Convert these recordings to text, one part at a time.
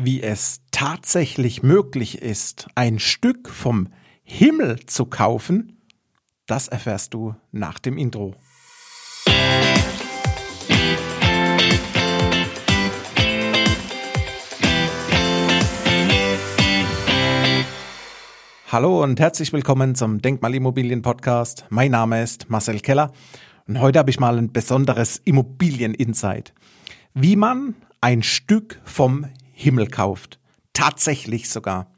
wie es tatsächlich möglich ist, ein Stück vom Himmel zu kaufen, das erfährst du nach dem Intro. Hallo und herzlich willkommen zum Denkmalimmobilien Podcast. Mein Name ist Marcel Keller und heute habe ich mal ein besonderes Immobilien-Insight. Wie man ein Stück vom Himmel kauft. Tatsächlich sogar.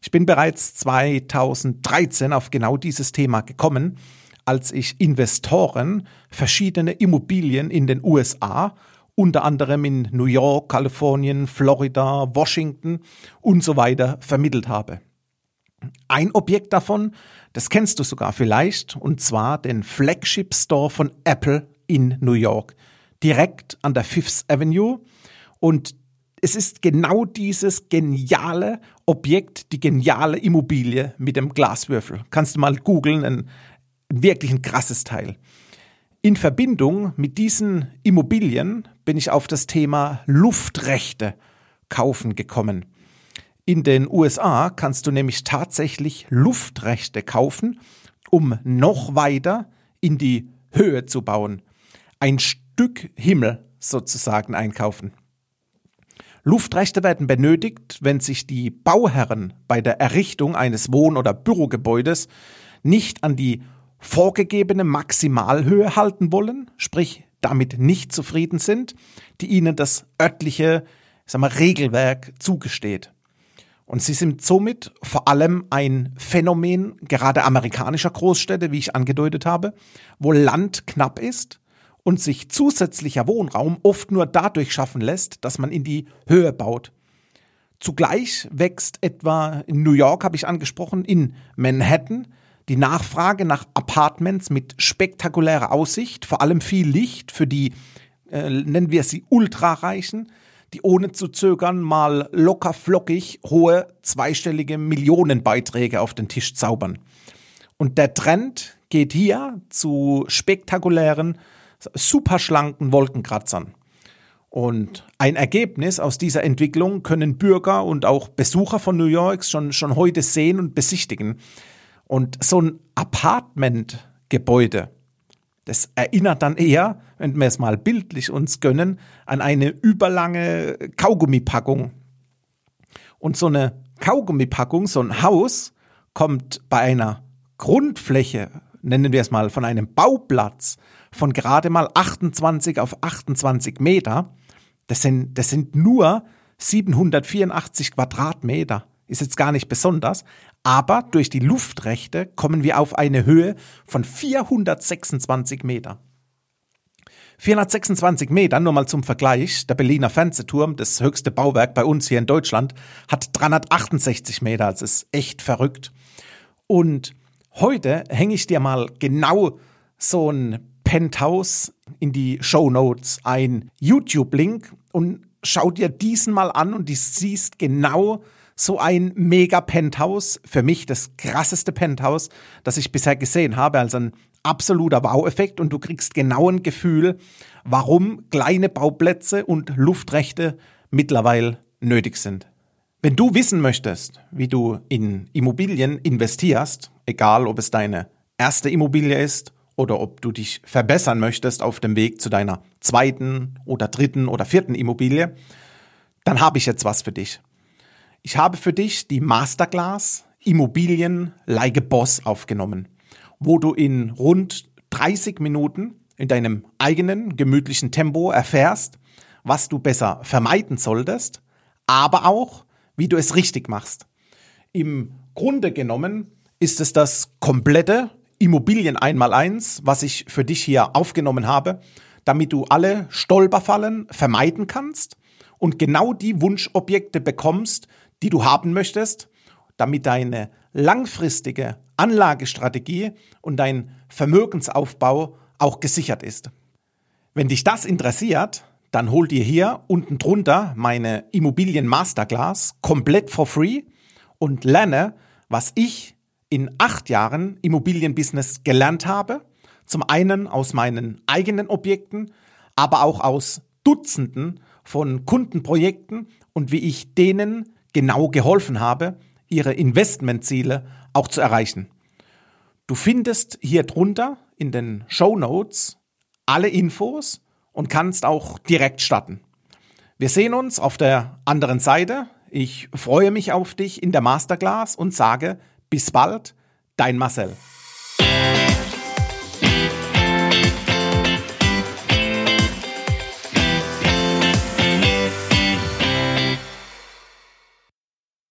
Ich bin bereits 2013 auf genau dieses Thema gekommen, als ich Investoren verschiedene Immobilien in den USA, unter anderem in New York, Kalifornien, Florida, Washington und so weiter vermittelt habe. Ein Objekt davon, das kennst du sogar vielleicht, und zwar den Flagship Store von Apple in New York, direkt an der Fifth Avenue. Und es ist genau dieses geniale Objekt, die geniale Immobilie mit dem Glaswürfel. Kannst du mal googeln, ein, wirklich ein krasses Teil. In Verbindung mit diesen Immobilien bin ich auf das Thema Luftrechte kaufen gekommen. In den USA kannst du nämlich tatsächlich Luftrechte kaufen, um noch weiter in die Höhe zu bauen. Ein Stück Himmel sozusagen einkaufen. Luftrechte werden benötigt, wenn sich die Bauherren bei der Errichtung eines Wohn- oder Bürogebäudes nicht an die vorgegebene Maximalhöhe halten wollen, sprich damit nicht zufrieden sind, die ihnen das örtliche sag mal, Regelwerk zugesteht. Und sie sind somit vor allem ein Phänomen gerade amerikanischer Großstädte, wie ich angedeutet habe, wo Land knapp ist und sich zusätzlicher Wohnraum oft nur dadurch schaffen lässt, dass man in die Höhe baut. Zugleich wächst etwa in New York, habe ich angesprochen, in Manhattan die Nachfrage nach Apartments mit spektakulärer Aussicht, vor allem viel Licht für die, äh, nennen wir sie Ultrareichen, die ohne zu zögern mal locker flockig hohe zweistellige Millionenbeiträge auf den Tisch zaubern. Und der Trend geht hier zu spektakulären superschlanken Wolkenkratzern. Und ein Ergebnis aus dieser Entwicklung können Bürger und auch Besucher von New York schon, schon heute sehen und besichtigen. Und so ein Apartmentgebäude, das erinnert dann eher, wenn wir es mal bildlich uns gönnen, an eine überlange Kaugummipackung. Und so eine Kaugummipackung, so ein Haus, kommt bei einer Grundfläche, nennen wir es mal, von einem Bauplatz von gerade mal 28 auf 28 Meter. Das sind, das sind nur 784 Quadratmeter. Ist jetzt gar nicht besonders. Aber durch die Luftrechte kommen wir auf eine Höhe von 426 Meter. 426 Meter, nur mal zum Vergleich, der Berliner Fernsehturm, das höchste Bauwerk bei uns hier in Deutschland, hat 368 Meter. Das ist echt verrückt. Und heute hänge ich dir mal genau so ein Penthouse in die Show Notes ein YouTube-Link und schau dir diesen mal an und du siehst genau so ein mega Penthouse. Für mich das krasseste Penthouse, das ich bisher gesehen habe. Also ein absoluter Wow-Effekt und du kriegst genau ein Gefühl, warum kleine Bauplätze und Luftrechte mittlerweile nötig sind. Wenn du wissen möchtest, wie du in Immobilien investierst, egal ob es deine erste Immobilie ist oder ob du dich verbessern möchtest auf dem Weg zu deiner zweiten oder dritten oder vierten Immobilie, dann habe ich jetzt was für dich. Ich habe für dich die Masterclass Immobilien a Boss aufgenommen, wo du in rund 30 Minuten in deinem eigenen gemütlichen Tempo erfährst, was du besser vermeiden solltest, aber auch, wie du es richtig machst. Im Grunde genommen ist es das komplette Immobilien einmal eins, was ich für dich hier aufgenommen habe, damit du alle Stolperfallen vermeiden kannst und genau die Wunschobjekte bekommst, die du haben möchtest, damit deine langfristige Anlagestrategie und dein Vermögensaufbau auch gesichert ist. Wenn dich das interessiert, dann hol dir hier unten drunter meine Immobilien Masterclass komplett for free und lerne, was ich in acht Jahren Immobilienbusiness gelernt habe. Zum einen aus meinen eigenen Objekten, aber auch aus Dutzenden von Kundenprojekten und wie ich denen genau geholfen habe, ihre Investmentziele auch zu erreichen. Du findest hier drunter in den Show Notes alle Infos und kannst auch direkt starten. Wir sehen uns auf der anderen Seite. Ich freue mich auf dich in der Masterclass und sage bis bald, dein Marcel.